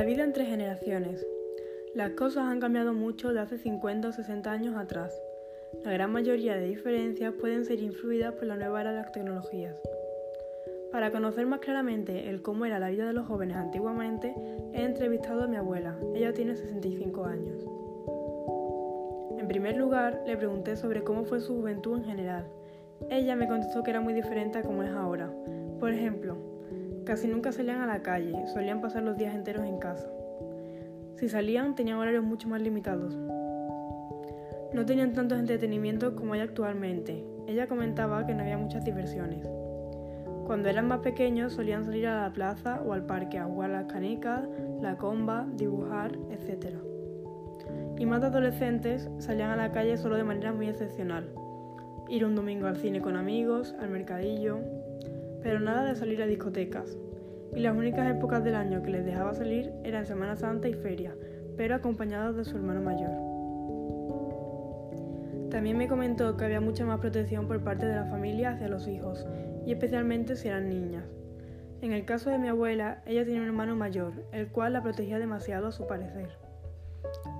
La vida entre generaciones. Las cosas han cambiado mucho de hace 50 o 60 años atrás. La gran mayoría de diferencias pueden ser influidas por la nueva era de las tecnologías. Para conocer más claramente el cómo era la vida de los jóvenes antiguamente, he entrevistado a mi abuela. Ella tiene 65 años. En primer lugar, le pregunté sobre cómo fue su juventud en general. Ella me contestó que era muy diferente a como es ahora. Por ejemplo, casi nunca salían a la calle, solían pasar los días enteros en casa. Si salían, tenían horarios mucho más limitados. No tenían tantos entretenimientos como hay actualmente. Ella comentaba que no había muchas diversiones. Cuando eran más pequeños solían salir a la plaza o al parque a jugar las canicas, la comba, dibujar, etc. Y más de adolescentes salían a la calle solo de manera muy excepcional. Ir un domingo al cine con amigos, al mercadillo, pero nada de salir a discotecas. Y las únicas épocas del año que les dejaba salir eran Semana Santa y feria, pero acompañados de su hermano mayor. También me comentó que había mucha más protección por parte de la familia hacia los hijos y especialmente si eran niñas. En el caso de mi abuela, ella tenía un hermano mayor, el cual la protegía demasiado a su parecer.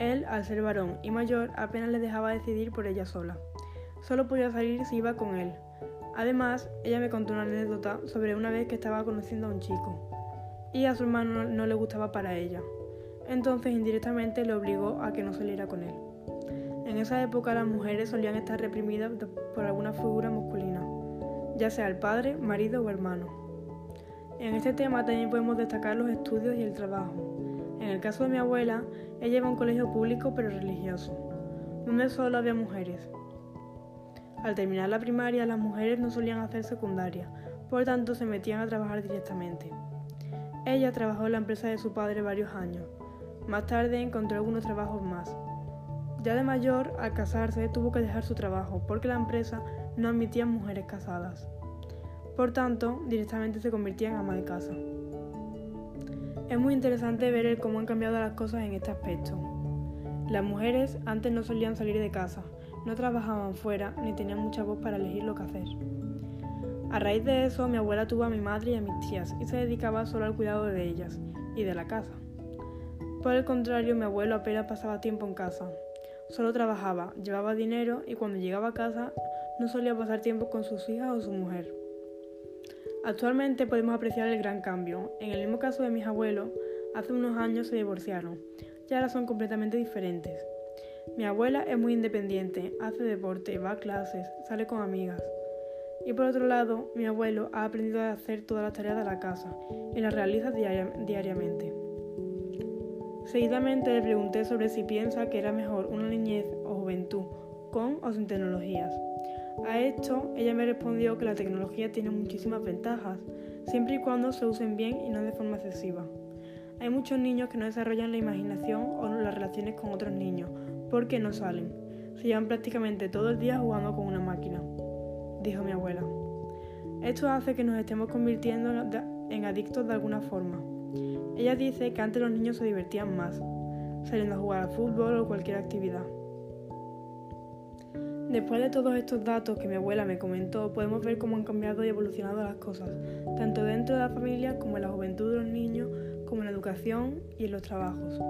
Él, al ser varón y mayor, apenas le dejaba decidir por ella sola. Solo podía salir si iba con él. Además, ella me contó una anécdota sobre una vez que estaba conociendo a un chico, y a su hermano no le gustaba para ella. Entonces, indirectamente le obligó a que no saliera con él. En esa época las mujeres solían estar reprimidas por alguna figura masculina ya sea el padre, marido o hermano. En este tema también podemos destacar los estudios y el trabajo. En el caso de mi abuela, ella iba a un colegio público pero religioso, donde solo había mujeres. Al terminar la primaria, las mujeres no solían hacer secundaria, por tanto se metían a trabajar directamente. Ella trabajó en la empresa de su padre varios años. Más tarde encontró algunos trabajos más. Ya de mayor, al casarse, tuvo que dejar su trabajo porque la empresa no admitía mujeres casadas. Por tanto, directamente se convertía en ama de casa. Es muy interesante ver cómo han cambiado las cosas en este aspecto. Las mujeres antes no solían salir de casa, no trabajaban fuera ni tenían mucha voz para elegir lo que hacer. A raíz de eso, mi abuela tuvo a mi madre y a mis tías y se dedicaba solo al cuidado de ellas y de la casa. Por el contrario, mi abuelo apenas pasaba tiempo en casa. Solo trabajaba, llevaba dinero y cuando llegaba a casa no solía pasar tiempo con sus hijas o su mujer. Actualmente podemos apreciar el gran cambio. En el mismo caso de mis abuelos, hace unos años se divorciaron y ahora son completamente diferentes. Mi abuela es muy independiente, hace deporte, va a clases, sale con amigas. Y por otro lado, mi abuelo ha aprendido a hacer todas las tareas de la casa y las realiza diariamente. Seguidamente le pregunté sobre si piensa que era mejor una niñez o juventud con o sin tecnologías. A esto, ella me respondió que la tecnología tiene muchísimas ventajas, siempre y cuando se usen bien y no de forma excesiva. Hay muchos niños que no desarrollan la imaginación o las relaciones con otros niños, porque no salen. Se llevan prácticamente todo el día jugando con una máquina, dijo mi abuela. Esto hace que nos estemos convirtiendo en adictos de alguna forma. Ella dice que antes los niños se divertían más, saliendo a jugar al fútbol o cualquier actividad. Después de todos estos datos que mi abuela me comentó, podemos ver cómo han cambiado y evolucionado las cosas, tanto dentro de la familia como en la juventud de los niños, como en la educación y en los trabajos.